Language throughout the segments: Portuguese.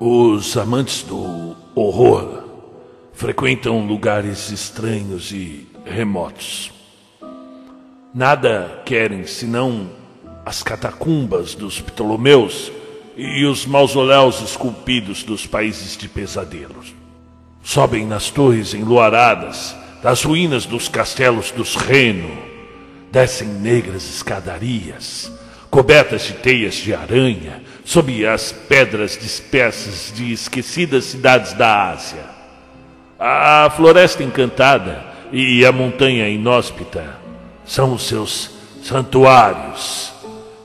Os amantes do horror frequentam lugares estranhos e remotos. Nada querem senão as catacumbas dos Ptolomeus e os mausoléus esculpidos dos países de pesadelos. Sobem nas torres enluaradas das ruínas dos castelos dos Reno, descem negras escadarias, cobertas de teias de aranha, sob as pedras dispersas de esquecidas cidades da Ásia. A floresta encantada e a montanha inóspita são os seus santuários,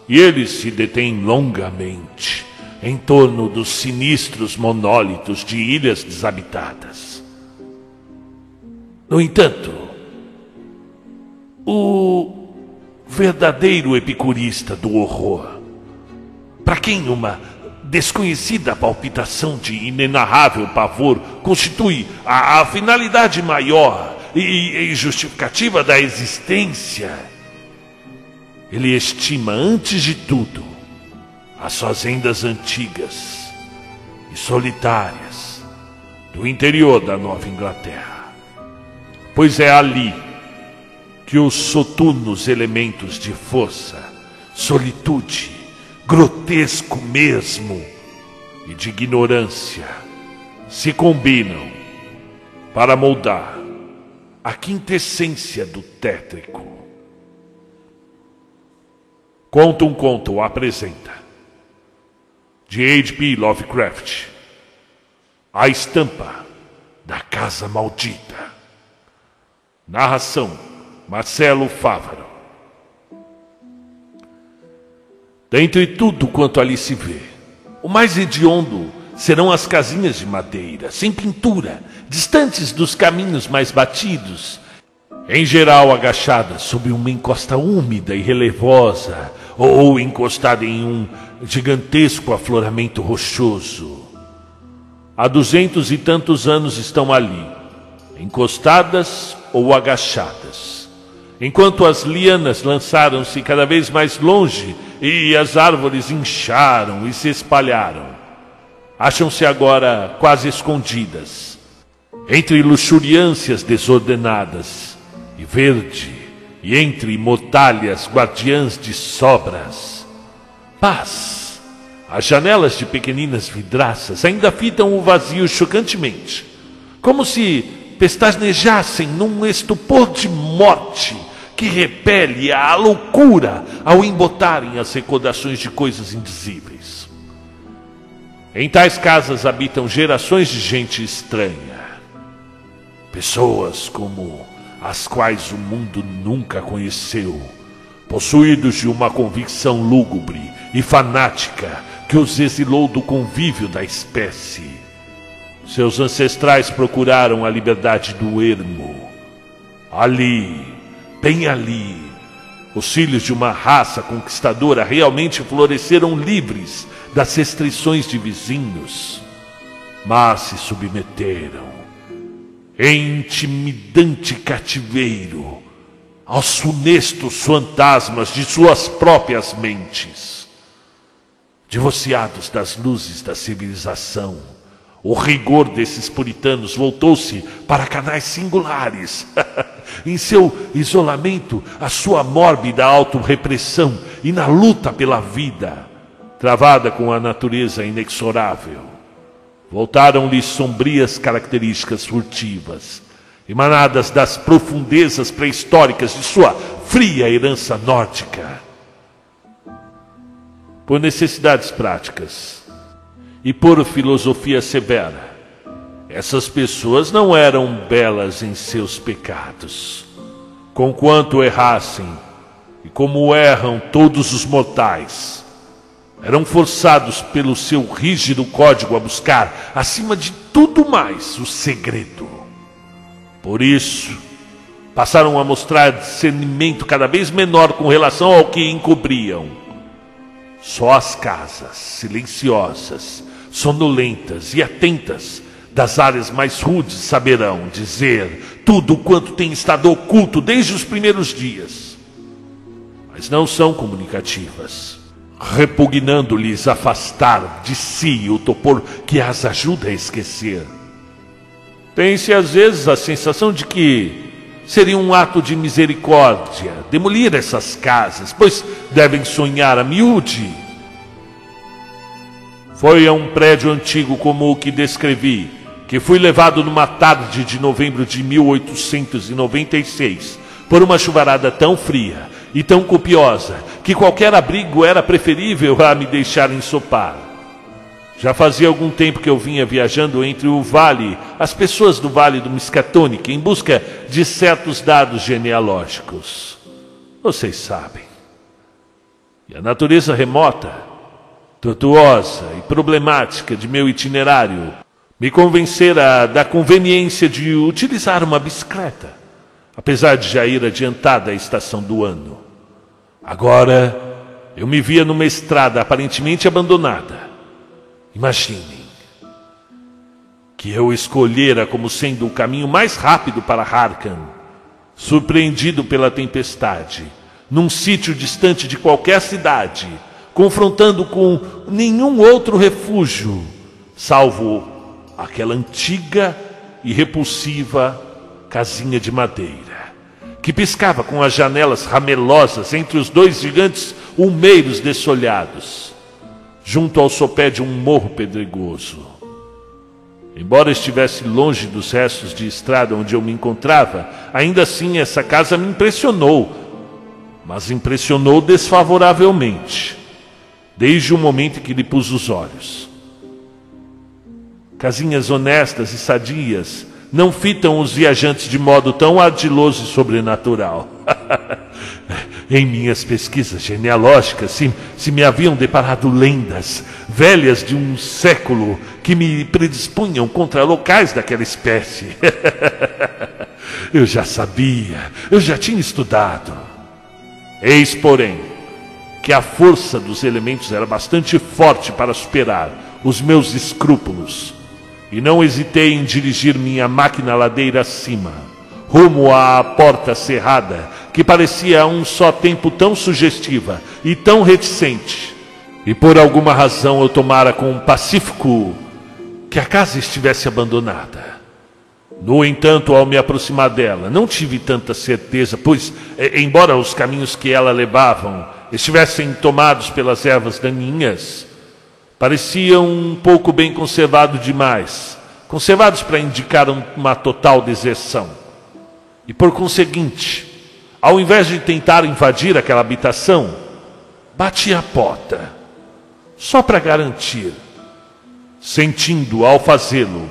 e eles se detêm longamente em torno dos sinistros monólitos de ilhas desabitadas. No entanto, o verdadeiro epicurista do horror, para quem uma desconhecida palpitação de inenarrável pavor constitui a, a finalidade maior e, e justificativa da existência, ele estima antes de tudo as fazendas antigas e solitárias do interior da Nova Inglaterra pois é ali que os soturnos elementos de força, solitude, grotesco mesmo e de ignorância se combinam para moldar a quintessência do tétrico. Conta um conto apresenta de H.P. Lovecraft a estampa da casa maldita. Narração: Marcelo Fávaro. Dentre tudo quanto ali se vê, o mais hediondo serão as casinhas de madeira, sem pintura, distantes dos caminhos mais batidos, em geral agachadas sob uma encosta úmida e relevosa, ou encostada em um gigantesco afloramento rochoso. Há duzentos e tantos anos estão ali, encostadas ou agachadas. Enquanto as lianas lançaram-se cada vez mais longe e as árvores incharam e se espalharam, acham-se agora quase escondidas, entre luxuriâncias desordenadas e verde, e entre mortalhas guardiãs de sobras. Paz! As janelas de pequeninas vidraças ainda fitam o vazio chocantemente, como se pestanejassem num estupor de morte que repele a loucura ao embotarem as recordações de coisas indizíveis. Em tais casas habitam gerações de gente estranha, pessoas como as quais o mundo nunca conheceu, possuídos de uma convicção lúgubre e fanática que os exilou do convívio da espécie seus ancestrais procuraram a liberdade do ermo. Ali, bem ali, os filhos de uma raça conquistadora realmente floresceram livres das restrições de vizinhos, mas se submeteram em intimidante cativeiro aos funestos fantasmas de suas próprias mentes. Divorciados das luzes da civilização, o rigor desses puritanos voltou-se para canais singulares. em seu isolamento, a sua mórbida autorrepressão e na luta pela vida, travada com a natureza inexorável. Voltaram-lhe sombrias características furtivas, emanadas das profundezas pré-históricas de sua fria herança nórdica. Por necessidades práticas, e por filosofia severa. Essas pessoas não eram belas em seus pecados. Conquanto errassem, e como erram todos os mortais, eram forçados pelo seu rígido código a buscar, acima de tudo mais, o segredo. Por isso, passaram a mostrar discernimento cada vez menor com relação ao que encobriam. Só as casas silenciosas sonolentas e atentas das áreas mais rudes saberão dizer tudo quanto tem estado oculto desde os primeiros dias, mas não são comunicativas, repugnando-lhes afastar de si o topor que as ajuda a esquecer. Tem-se às vezes a sensação de que seria um ato de misericórdia demolir essas casas, pois devem sonhar a miúde. Foi a um prédio antigo como o que descrevi, que fui levado numa tarde de novembro de 1896 por uma chuvarada tão fria e tão copiosa que qualquer abrigo era preferível a me deixar ensopar. Já fazia algum tempo que eu vinha viajando entre o vale, as pessoas do vale do Miskatonic, em busca de certos dados genealógicos. Vocês sabem. E a natureza remota, tortuosa e problemática de meu itinerário me convencera da conveniência de utilizar uma bicicleta, apesar de já ir adiantada a estação do ano. Agora eu me via numa estrada aparentemente abandonada. Imaginem que eu escolhera como sendo o caminho mais rápido para Harkan, surpreendido pela tempestade, num sítio distante de qualquer cidade, confrontando com nenhum outro refúgio, salvo aquela antiga e repulsiva casinha de madeira, que piscava com as janelas ramelosas entre os dois gigantes umeiros dessolhados, junto ao sopé de um morro pedregoso. Embora estivesse longe dos restos de estrada onde eu me encontrava, ainda assim essa casa me impressionou, mas impressionou desfavoravelmente, desde o momento em que lhe pus os olhos. Casinhas honestas e sadias não fitam os viajantes de modo tão ardiloso e sobrenatural. em minhas pesquisas genealógicas, se, se me haviam deparado lendas velhas de um século que me predispunham contra locais daquela espécie. eu já sabia, eu já tinha estudado. Eis, porém, que a força dos elementos era bastante forte para superar os meus escrúpulos e não hesitei em dirigir minha máquina ladeira acima, rumo à porta cerrada, que parecia a um só tempo tão sugestiva e tão reticente. E por alguma razão eu tomara com pacífico que a casa estivesse abandonada. No entanto, ao me aproximar dela, não tive tanta certeza, pois, embora os caminhos que ela levavam estivessem tomados pelas ervas daninhas, Pareciam um pouco bem conservados demais, conservados para indicar uma total deserção. E por conseguinte, ao invés de tentar invadir aquela habitação, bati a porta, só para garantir, sentindo ao fazê-lo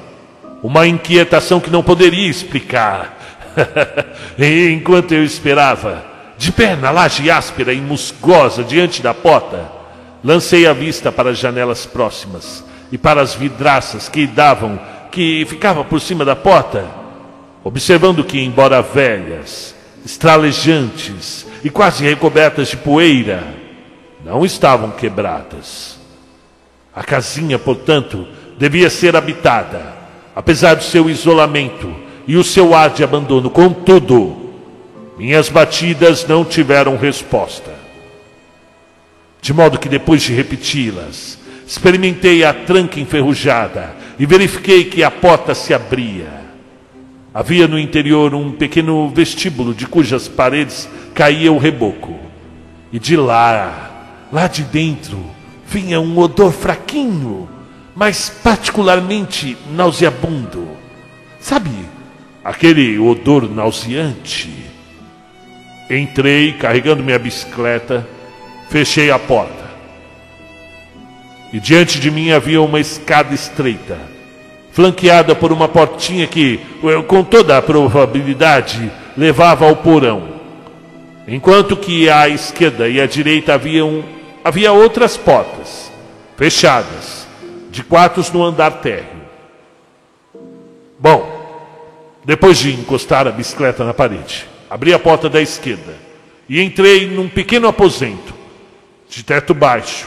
uma inquietação que não poderia explicar. enquanto eu esperava, de pé na laje áspera e musgosa diante da porta, Lancei a vista para as janelas próximas e para as vidraças que davam, que ficava por cima da porta, observando que, embora velhas, estralejantes e quase recobertas de poeira, não estavam quebradas. A casinha, portanto, devia ser habitada, apesar do seu isolamento e o seu ar de abandono. Contudo, minhas batidas não tiveram resposta. De modo que depois de repeti-las, experimentei a tranca enferrujada e verifiquei que a porta se abria. Havia no interior um pequeno vestíbulo de cujas paredes caía o reboco. E de lá, lá de dentro, vinha um odor fraquinho, mas particularmente nauseabundo. Sabe, aquele odor nauseante. Entrei carregando minha bicicleta fechei a porta. E diante de mim havia uma escada estreita, flanqueada por uma portinha que, com toda a probabilidade, levava ao porão. Enquanto que à esquerda e à direita haviam, havia outras portas, fechadas, de quartos no andar térreo. Bom, depois de encostar a bicicleta na parede, abri a porta da esquerda e entrei num pequeno aposento de teto baixo,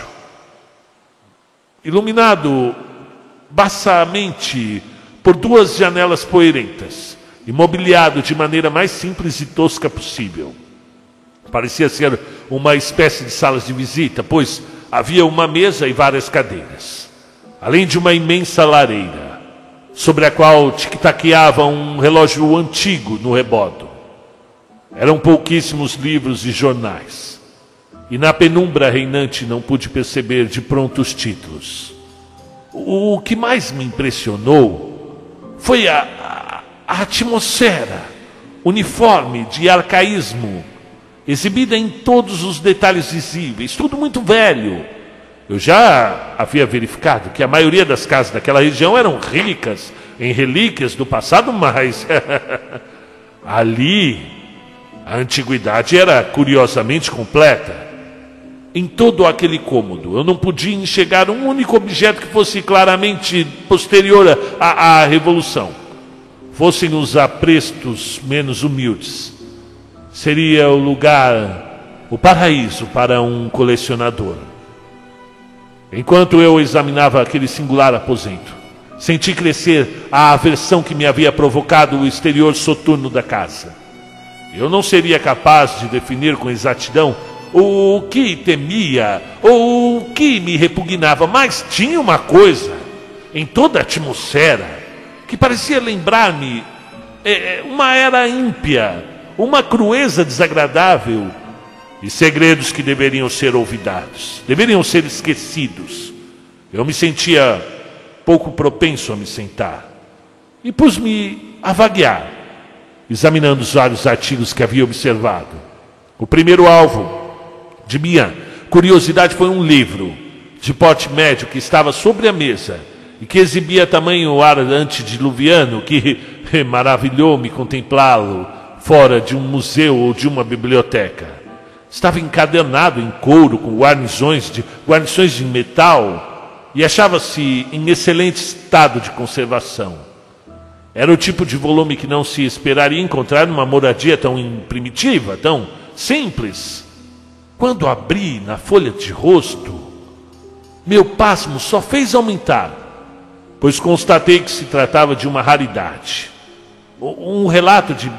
iluminado baçamente por duas janelas poeirentas, imobiliado de maneira mais simples e tosca possível. Parecia ser uma espécie de salas de visita, pois havia uma mesa e várias cadeiras, além de uma imensa lareira, sobre a qual tic-taqueava um relógio antigo no rebodo. Eram pouquíssimos livros e jornais, e na penumbra reinante não pude perceber de pronto os títulos. O que mais me impressionou foi a, a, a atmosfera uniforme de arcaísmo exibida em todos os detalhes visíveis, tudo muito velho. Eu já havia verificado que a maioria das casas daquela região eram ricas em relíquias do passado, mas ali a antiguidade era curiosamente completa. Em todo aquele cômodo, eu não podia enxergar um único objeto que fosse claramente posterior à, à Revolução. Fossem os aprestos menos humildes seria o lugar, o paraíso para um colecionador. Enquanto eu examinava aquele singular aposento, senti crescer a aversão que me havia provocado o exterior soturno da casa. Eu não seria capaz de definir com exatidão o que temia ou o que me repugnava, mas tinha uma coisa em toda a atmosfera que parecia lembrar-me é, uma era ímpia, uma crueza desagradável e segredos que deveriam ser olvidados, deveriam ser esquecidos. Eu me sentia pouco propenso a me sentar e pus-me a vaguear, examinando os vários artigos que havia observado. O primeiro alvo de minha curiosidade foi um livro de porte médio que estava sobre a mesa e que exibia tamanho ar antediluviano que maravilhou-me contemplá-lo fora de um museu ou de uma biblioteca. Estava encadenado em couro com guarnições de, guarnições de metal e achava-se em excelente estado de conservação. Era o tipo de volume que não se esperaria encontrar numa moradia tão primitiva, tão simples. Quando abri na folha de rosto, meu pasmo só fez aumentar, pois constatei que se tratava de uma raridade. Um relato de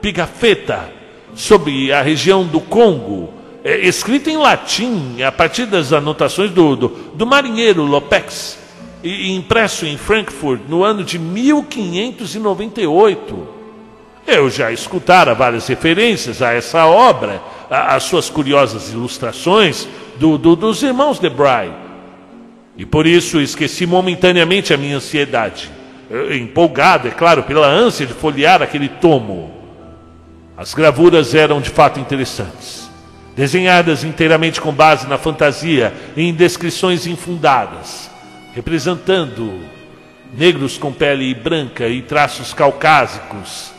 Pigafetta, sobre a região do Congo, é, escrita em latim, a partir das anotações do, do, do marinheiro Lopex, e impresso em Frankfurt no ano de 1598. Eu já escutara várias referências a essa obra, as suas curiosas ilustrações do, do, dos irmãos de Bry. E por isso esqueci momentaneamente a minha ansiedade. Empolgado, é claro, pela ânsia de folhear aquele tomo. As gravuras eram de fato interessantes, desenhadas inteiramente com base na fantasia e em descrições infundadas, representando negros com pele branca e traços caucásicos.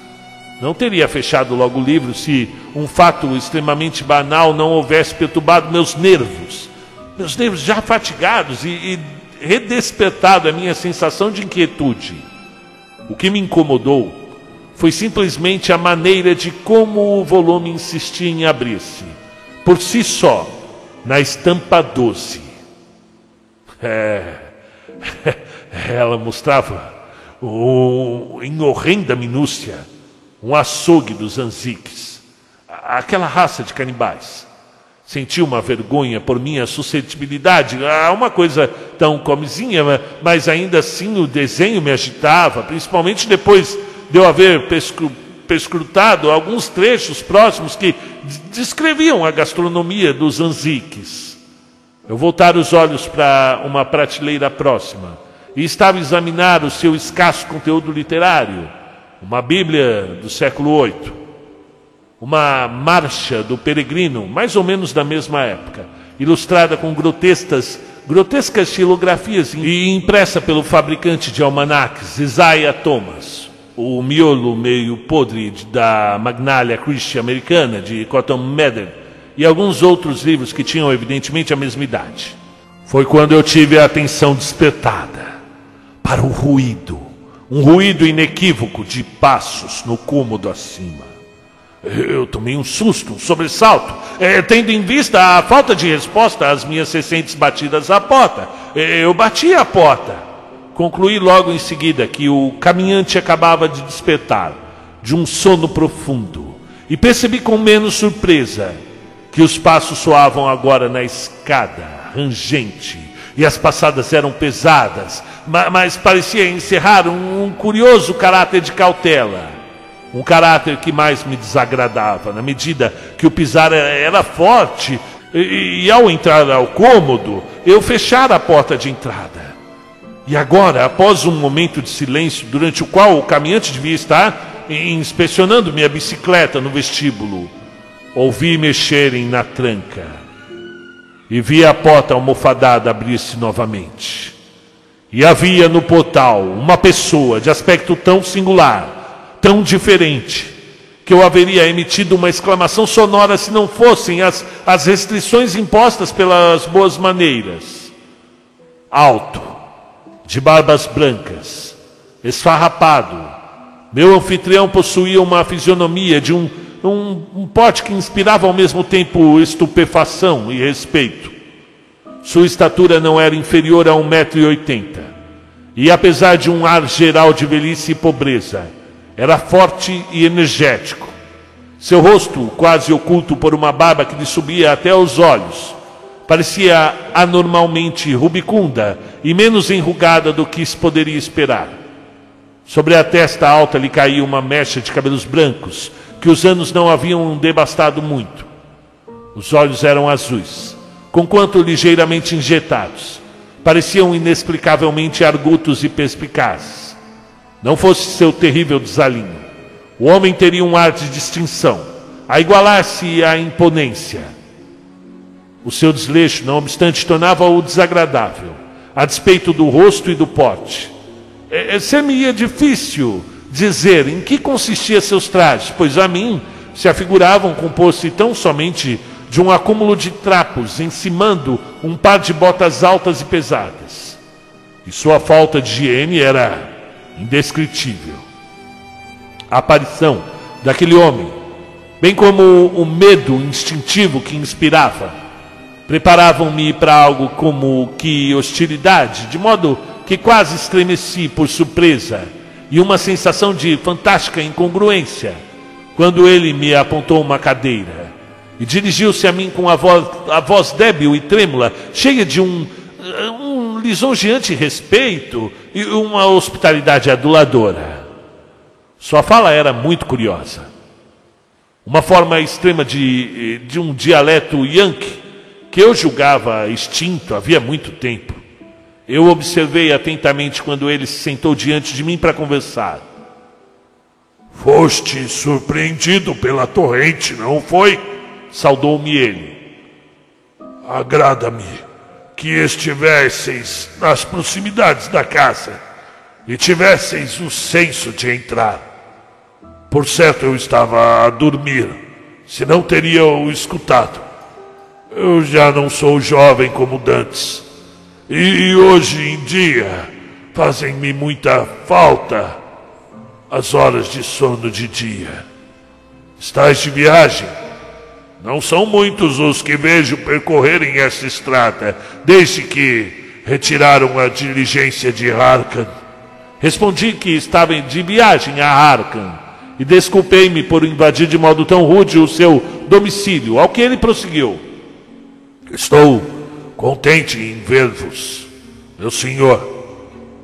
Não teria fechado logo o livro se um fato extremamente banal não houvesse perturbado meus nervos, meus nervos já fatigados e, e redespertado a minha sensação de inquietude. O que me incomodou foi simplesmente a maneira de como o volume insistia em abrir-se, por si só, na estampa doce. É, ela mostrava o, em horrenda minúcia um açougue dos anziques, aquela raça de canibais. Senti uma vergonha por minha suscetibilidade a uma coisa tão comezinha, mas ainda assim o desenho me agitava, principalmente depois de eu haver perscrutado alguns trechos próximos que descreviam a gastronomia dos anziques. Eu voltara os olhos para uma prateleira próxima e estava a examinar o seu escasso conteúdo literário, uma Bíblia do século VIII, uma marcha do peregrino, mais ou menos da mesma época, ilustrada com grotescas, grotescas xilografias e impressa pelo fabricante de almanaques, Isaiah Thomas o miolo meio podre da Magnalia Christian americana, de Cotton Mather, e alguns outros livros que tinham evidentemente a mesma idade. Foi quando eu tive a atenção despertada para o ruído, um ruído inequívoco de passos no cômodo acima. Eu tomei um susto, um sobressalto, é, tendo em vista a falta de resposta às minhas recentes batidas à porta. Eu bati a porta concluí logo em seguida que o caminhante acabava de despertar de um sono profundo e percebi com menos surpresa que os passos soavam agora na escada, rangente, e as passadas eram pesadas, mas parecia encerrar um, curioso caráter de cautela. Um caráter que mais me desagradava, na medida que o pisar era forte, e, e ao entrar ao cômodo, eu fechara a porta de entrada. E agora, após um momento de silêncio, durante o qual o caminhante devia estar inspecionando minha bicicleta no vestíbulo, ouvi mexerem na tranca e vi a porta almofadada abrir-se novamente. E havia no portal uma pessoa de aspecto tão singular, tão diferente, que eu haveria emitido uma exclamação sonora se não fossem as, as restrições impostas pelas boas maneiras. Alto, de barbas brancas, esfarrapado, meu anfitrião possuía uma fisionomia de um um, um pote que inspirava ao mesmo tempo estupefação e respeito. Sua estatura não era inferior a 1,80m. E apesar de um ar geral de velhice e pobreza, era forte e energético. Seu rosto, quase oculto por uma barba que lhe subia até aos olhos, parecia anormalmente rubicunda e menos enrugada do que se poderia esperar. Sobre a testa alta lhe caía uma mecha de cabelos brancos, que os anos não haviam devastado muito. Os olhos eram azuis, conquanto ligeiramente injetados. Pareciam inexplicavelmente argutos e perspicazes. Não fosse seu terrível desalinho. O homem teria um ar de distinção, a igualar-se à imponência. O seu desleixo, não obstante, tornava-o desagradável, a despeito do rosto e do porte. É, é Ser-me-ia difícil dizer em que consistia seus trajes, pois a mim se afiguravam compor-se tão somente de um acúmulo de trapos encimando um par de botas altas e pesadas. E sua falta de higiene era indescritível. A aparição daquele homem, bem como o medo instintivo que inspirava, preparavam-me para algo como que hostilidade, de modo que quase estremeci por surpresa e uma sensação de fantástica incongruência quando ele me apontou uma cadeira e dirigiu-se a mim com a voz, a voz débil e trêmula, cheia de um, um lisonjeante respeito e uma hospitalidade aduladora. Sua fala era muito curiosa. Uma forma extrema de, de um dialeto yankee que eu julgava extinto havia muito tempo. Eu observei atentamente quando ele se sentou diante de mim para conversar. Foste surpreendido pela torrente, não foi? Saudou-me ele. Agrada-me que estivesseis nas proximidades da casa e tivesseis o senso de entrar. Por certo, eu estava a dormir, se não teria o escutado. Eu já não sou jovem como dantes e hoje em dia fazem-me muita falta as horas de sono de dia. Estás de viagem? Não são muitos os que vejo percorrerem essa estrada desde que retiraram a diligência de Arkan. Respondi que estava de viagem a Arkan e desculpei-me por invadir de modo tão rude o seu domicílio, ao que ele prosseguiu. Estou contente em ver-vos, meu senhor.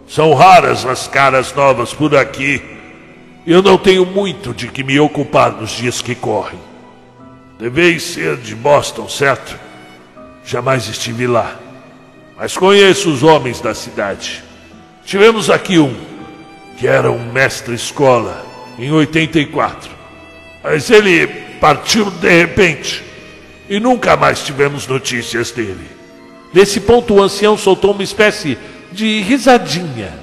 São raras as caras novas por aqui. Eu não tenho muito de que me ocupar nos dias que correm. Deveis ser de Boston, certo? Jamais estive lá, mas conheço os homens da cidade. Tivemos aqui um, que era um mestre-escola, em 84. Mas ele partiu de repente e nunca mais tivemos notícias dele. Nesse ponto, o ancião soltou uma espécie de risadinha.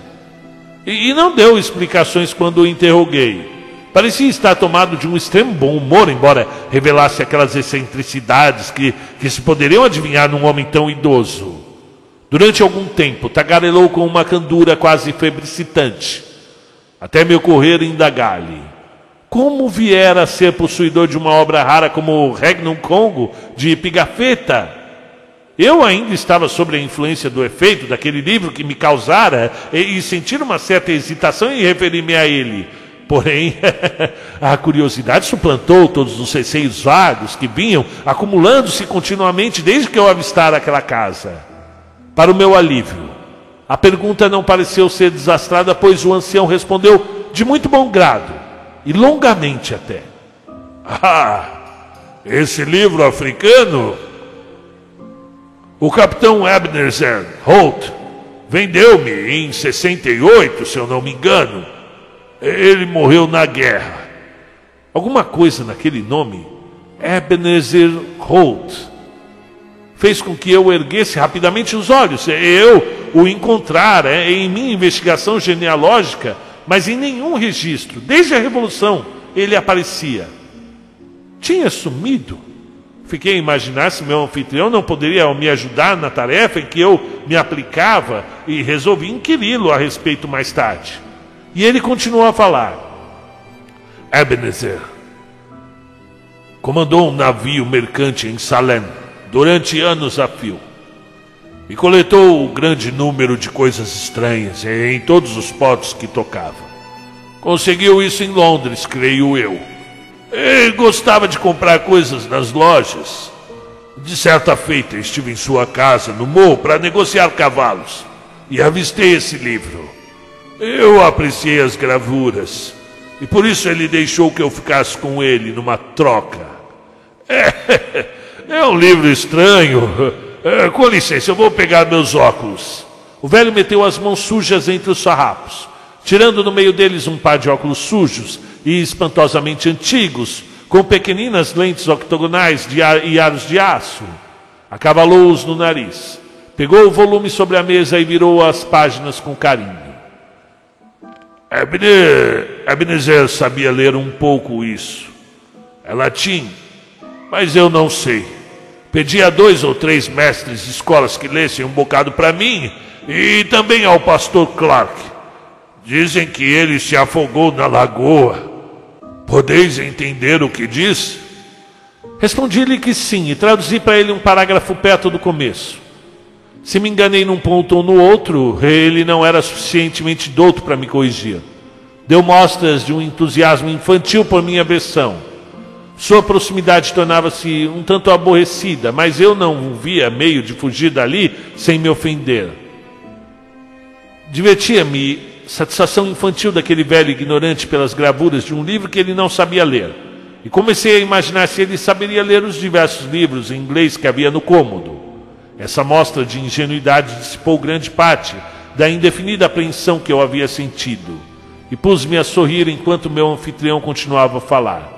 E, e não deu explicações quando o interroguei. Parecia estar tomado de um extremo bom humor, embora revelasse aquelas excentricidades que, que se poderiam adivinhar num homem tão idoso. Durante algum tempo, tagarelou com uma candura quase febricitante, até me ocorrer indagar-lhe. Como viera a ser possuidor de uma obra rara como o Regnum Congo de Pigafetta? Eu ainda estava sob a influência do efeito daquele livro que me causara e, e sentir uma certa hesitação em referir-me a ele. Porém, a curiosidade suplantou todos os receios vagos que vinham acumulando-se continuamente desde que eu avistara aquela casa. Para o meu alívio, a pergunta não pareceu ser desastrada, pois o ancião respondeu de muito bom grado e longamente até. Ah, esse livro africano o capitão Ebenezer Holt vendeu-me em 68, se eu não me engano. Ele morreu na guerra. Alguma coisa naquele nome, Ebenezer Holt, fez com que eu erguesse rapidamente os olhos. Eu o encontrara é, em minha investigação genealógica, mas em nenhum registro, desde a Revolução, ele aparecia. Tinha sumido. Fiquei a imaginar se meu anfitrião não poderia me ajudar na tarefa em que eu me aplicava e resolvi inquiri-lo a respeito mais tarde. E ele continuou a falar. Ebenezer comandou um navio mercante em Salem durante anos a fio e coletou um grande número de coisas estranhas em todos os portos que tocava. Conseguiu isso em Londres, creio eu ele gostava de comprar coisas nas lojas. De certa feita, estive em sua casa, no morro, para negociar cavalos. E avistei esse livro. Eu apreciei as gravuras. E por isso ele deixou que eu ficasse com ele numa troca. É, é um livro estranho. É, com licença, eu vou pegar meus óculos. O velho meteu as mãos sujas entre os farrapos, tirando no meio deles um par de óculos sujos e espantosamente antigos, com pequeninas lentes octogonais de ar, e aros de aço. Acavalou-os no nariz. Pegou o volume sobre a mesa e virou as páginas com carinho. Ebenezer sabia ler um pouco isso. É latim, mas eu não sei. Pedi a dois ou três mestres de escolas que lessem um bocado para mim e também ao pastor Clark. Dizem que ele se afogou na lagoa. Podeis entender o que diz? Respondi-lhe que sim, e traduzi para ele um parágrafo perto do começo. Se me enganei num ponto ou no outro, ele não era suficientemente douto para me corrigir. Deu mostras de um entusiasmo infantil por minha versão. Sua proximidade tornava-se um tanto aborrecida, mas eu não via meio de fugir dali sem me ofender. Divertia-me satisfação infantil daquele velho ignorante pelas gravuras de um livro que ele não sabia ler. E comecei a imaginar se ele saberia ler os diversos livros em inglês que havia no cômodo. Essa mostra de ingenuidade dissipou grande parte da indefinida apreensão que eu havia sentido. E pus-me a sorrir enquanto meu anfitrião continuava a falar.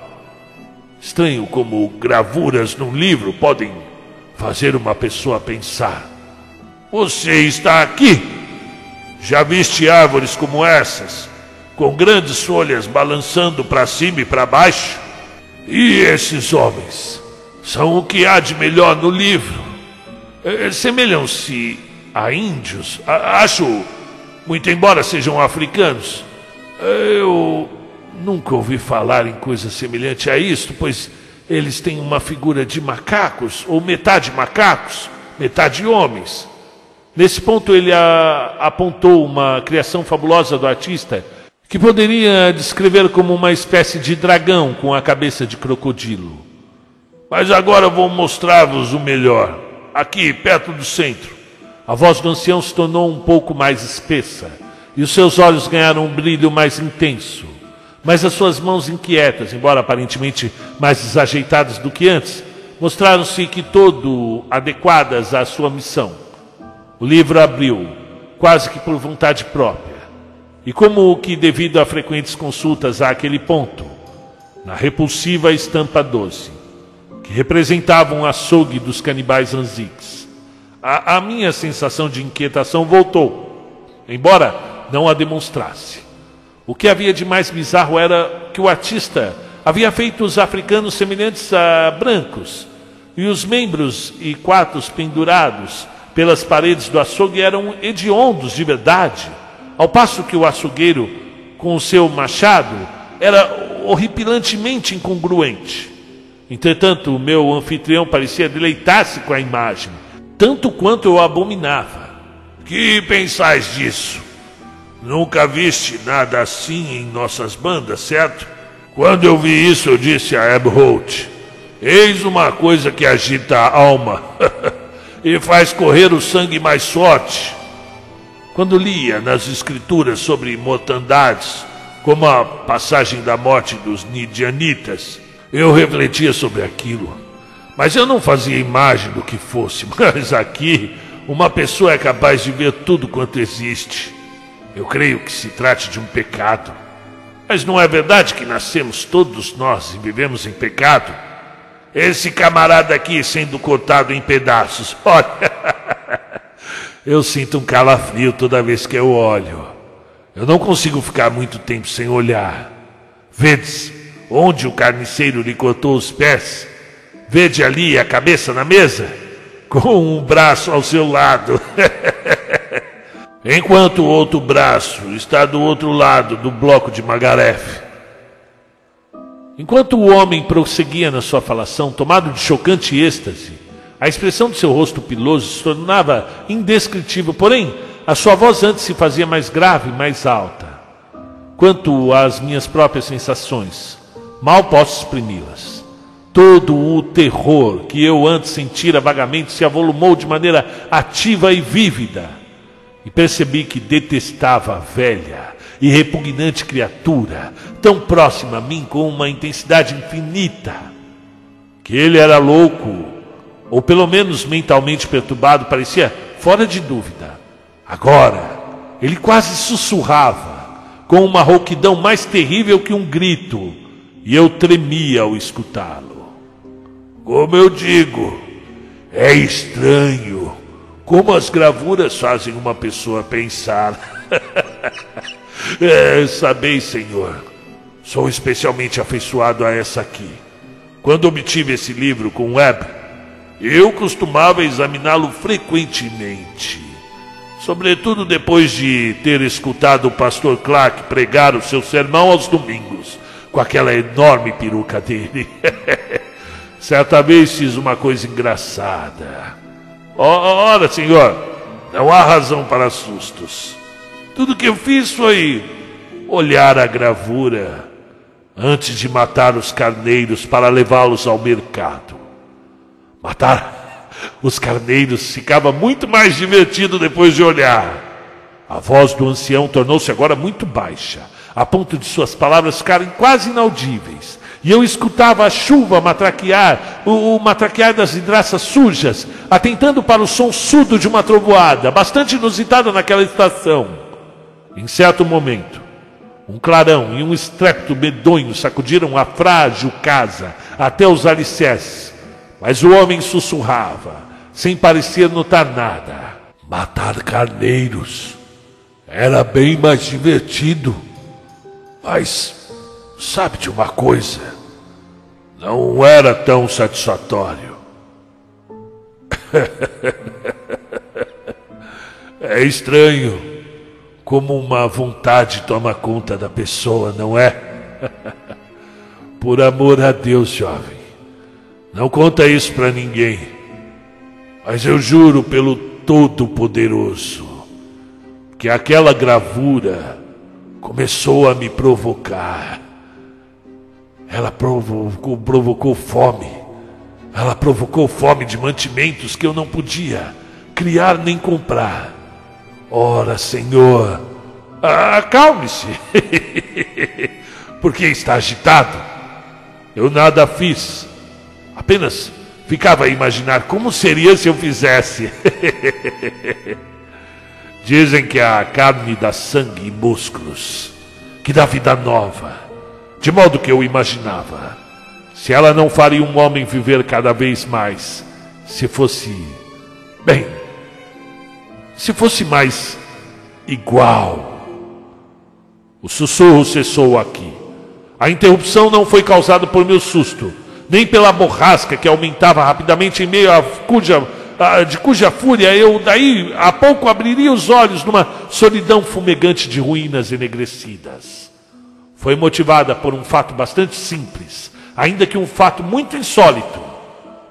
Estranho como gravuras num livro podem fazer uma pessoa pensar. Você está aqui já viste árvores como essas, com grandes folhas balançando para cima e para baixo? E esses homens são o que há de melhor no livro. É, semelham-se a índios, acho, muito embora sejam africanos. Eu nunca ouvi falar em coisa semelhante a isto, pois eles têm uma figura de macacos, ou metade macacos, metade homens. Nesse ponto, ele a, apontou uma criação fabulosa do artista que poderia descrever como uma espécie de dragão com a cabeça de crocodilo. Mas agora vou mostrar-vos o melhor, aqui perto do centro. A voz do ancião se tornou um pouco mais espessa e os seus olhos ganharam um brilho mais intenso. Mas as suas mãos inquietas, embora aparentemente mais desajeitadas do que antes, mostraram-se que todo adequadas à sua missão. O livro abriu, quase que por vontade própria, e como que devido a frequentes consultas àquele ponto, na repulsiva estampa doce, que representava um açougue dos canibais anziques, a, a minha sensação de inquietação voltou, embora não a demonstrasse. O que havia de mais bizarro era que o artista havia feito os africanos semelhantes a brancos, e os membros e quartos pendurados pelas paredes do açougue eram hediondos de verdade, ao passo que o açougueiro, com o seu machado, era horripilantemente incongruente. Entretanto, o meu anfitrião parecia deleitar-se com a imagem, tanto quanto eu abominava. Que pensais disso? Nunca viste nada assim em nossas bandas, certo? Quando eu vi isso, eu disse a Abholt: Eis uma coisa que agita a alma e faz correr o sangue mais forte. Quando lia nas escrituras sobre mortandades, como a passagem da morte dos Nidianitas, eu refletia sobre aquilo. Mas eu não fazia imagem do que fosse. Mas aqui, uma pessoa é capaz de ver tudo quanto existe. Eu creio que se trate de um pecado. Mas não é verdade que nascemos todos nós e vivemos em pecado? Esse camarada aqui sendo cortado em pedaços. Olha, eu sinto um calafrio toda vez que eu olho. Eu não consigo ficar muito tempo sem olhar. Vedes onde o carniceiro lhe cortou os pés? Vede ali a cabeça na mesa? Com um braço ao seu lado. Enquanto o outro braço está do outro lado do bloco de Magaref. Enquanto o homem prosseguia na sua falação, tomado de chocante êxtase, a expressão de seu rosto piloso se tornava indescritível, porém, a sua voz antes se fazia mais grave mais alta. Quanto às minhas próprias sensações, mal posso exprimi-las. Todo o terror que eu antes sentira vagamente se avolumou de maneira ativa e vívida, e percebi que detestava a velha, e repugnante criatura, tão próxima a mim com uma intensidade infinita, que ele era louco, ou pelo menos mentalmente perturbado, parecia fora de dúvida. Agora, ele quase sussurrava, com uma rouquidão mais terrível que um grito, e eu tremia ao escutá-lo. Como eu digo, é estranho como as gravuras fazem uma pessoa pensar. É, sabeis, Senhor, sou especialmente afeiçoado a essa aqui. Quando obtive esse livro com Webb, eu costumava examiná-lo frequentemente. Sobretudo depois de ter escutado o pastor Clark pregar o seu sermão aos domingos, com aquela enorme peruca dele. Certa vez fiz uma coisa engraçada. Ora, senhor, não há razão para sustos. Tudo que eu fiz foi olhar a gravura antes de matar os carneiros para levá-los ao mercado. Matar os carneiros ficava muito mais divertido depois de olhar. A voz do ancião tornou-se agora muito baixa, a ponto de suas palavras ficarem quase inaudíveis. E eu escutava a chuva matraquear, o, o matraquear das vidraças sujas, atentando para o som surdo de uma trovoada, bastante inusitada naquela estação. Em certo momento, um clarão e um estrépito medonho sacudiram a frágil casa até os alicerces, mas o homem sussurrava, sem parecer notar nada. Matar carneiros era bem mais divertido. Mas, sabe de uma coisa? Não era tão satisfatório. é estranho como uma vontade toma conta da pessoa, não é? Por amor a Deus, jovem, não conta isso para ninguém, mas eu juro pelo Todo-Poderoso que aquela gravura começou a me provocar. Ela provocou, provocou fome. Ela provocou fome de mantimentos que eu não podia criar nem comprar. Ora, Senhor, acalme-se. Porque está agitado. Eu nada fiz. Apenas ficava a imaginar como seria se eu fizesse. Dizem que a carne dá sangue e músculos, que dá vida nova, de modo que eu imaginava. Se ela não faria um homem viver cada vez mais, se fosse, bem, se fosse mais igual. O sussurro cessou aqui. A interrupção não foi causada por meu susto, nem pela borrasca que aumentava rapidamente em meio a cuja, de cuja fúria eu daí a pouco abriria os olhos numa solidão fumegante de ruínas enegrecidas. Foi motivada por um fato bastante simples, ainda que um fato muito insólito.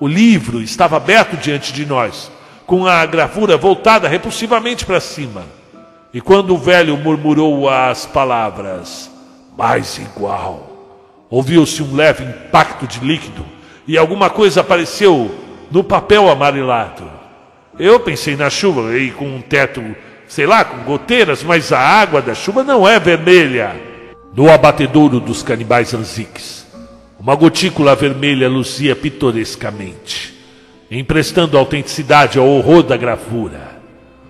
O livro estava aberto diante de nós com a gravura voltada repulsivamente para cima. E quando o velho murmurou as palavras mais igual, ouviu-se um leve impacto de líquido e alguma coisa apareceu no papel amarelado. Eu pensei na chuva e com um teto, sei lá, com goteiras, mas a água da chuva não é vermelha. No abatedouro dos canibais anziques, uma gotícula vermelha luzia pitorescamente, emprestando autenticidade ao horror da gravura.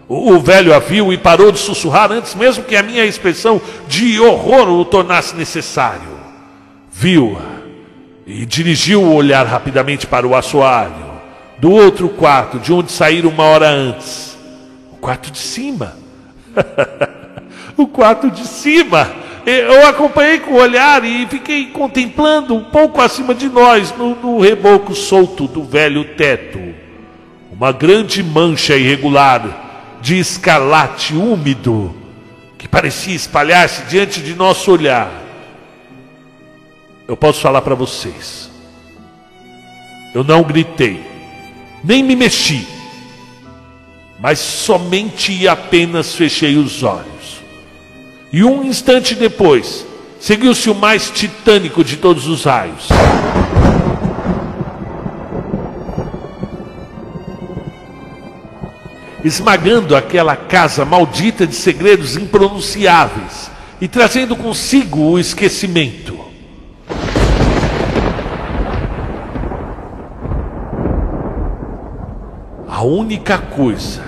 O, velho a viu e parou de sussurrar antes mesmo que a minha expressão de horror o tornasse necessário. Viu-a e dirigiu o olhar rapidamente para o assoalho do outro quarto, de onde saíram uma hora antes. O quarto de cima. o quarto de cima. Eu acompanhei com o olhar e fiquei contemplando um pouco acima de nós, no, no reboco solto do velho teto, uma grande mancha irregular de escarlate úmido que parecia espalhar-se diante de nosso olhar. Eu posso falar para vocês. Eu não gritei, nem me mexi, mas somente e apenas fechei os olhos. E um instante depois, seguiu-se o mais titânico de todos os raios. esmagando aquela casa maldita de segredos impronunciáveis e trazendo consigo o esquecimento. A única coisa,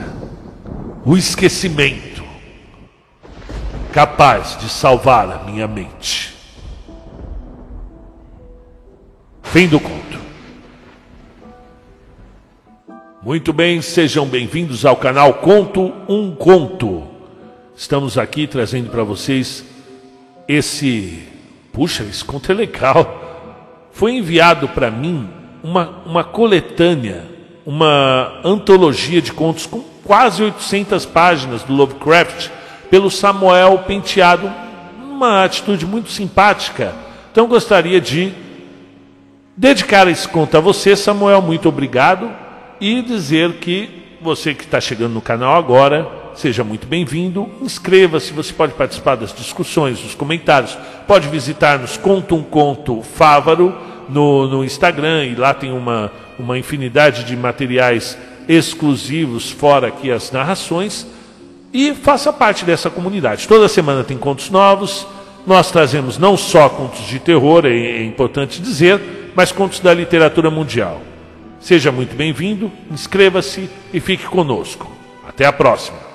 o esquecimento, capaz de salvar a minha mente. Fim do conto. Muito bem, sejam bem-vindos ao canal Conto um Conto. Estamos aqui trazendo para vocês esse. Puxa, esse conto é legal. Foi enviado para mim uma, uma coletânea, uma antologia de contos com quase 800 páginas do Lovecraft, pelo Samuel Penteado. Uma atitude muito simpática. Então gostaria de dedicar esse conto a você, Samuel. Muito obrigado e dizer que você que está chegando no canal agora, seja muito bem-vindo. Inscreva-se, você pode participar das discussões, dos comentários. Pode visitar-nos Conto um Conto Fávaro no, no Instagram e lá tem uma, uma infinidade de materiais exclusivos, fora aqui as narrações. E faça parte dessa comunidade. Toda semana tem contos novos. Nós trazemos não só contos de terror, é, é importante dizer, mas contos da literatura mundial. Seja muito bem-vindo, inscreva-se e fique conosco. Até a próxima.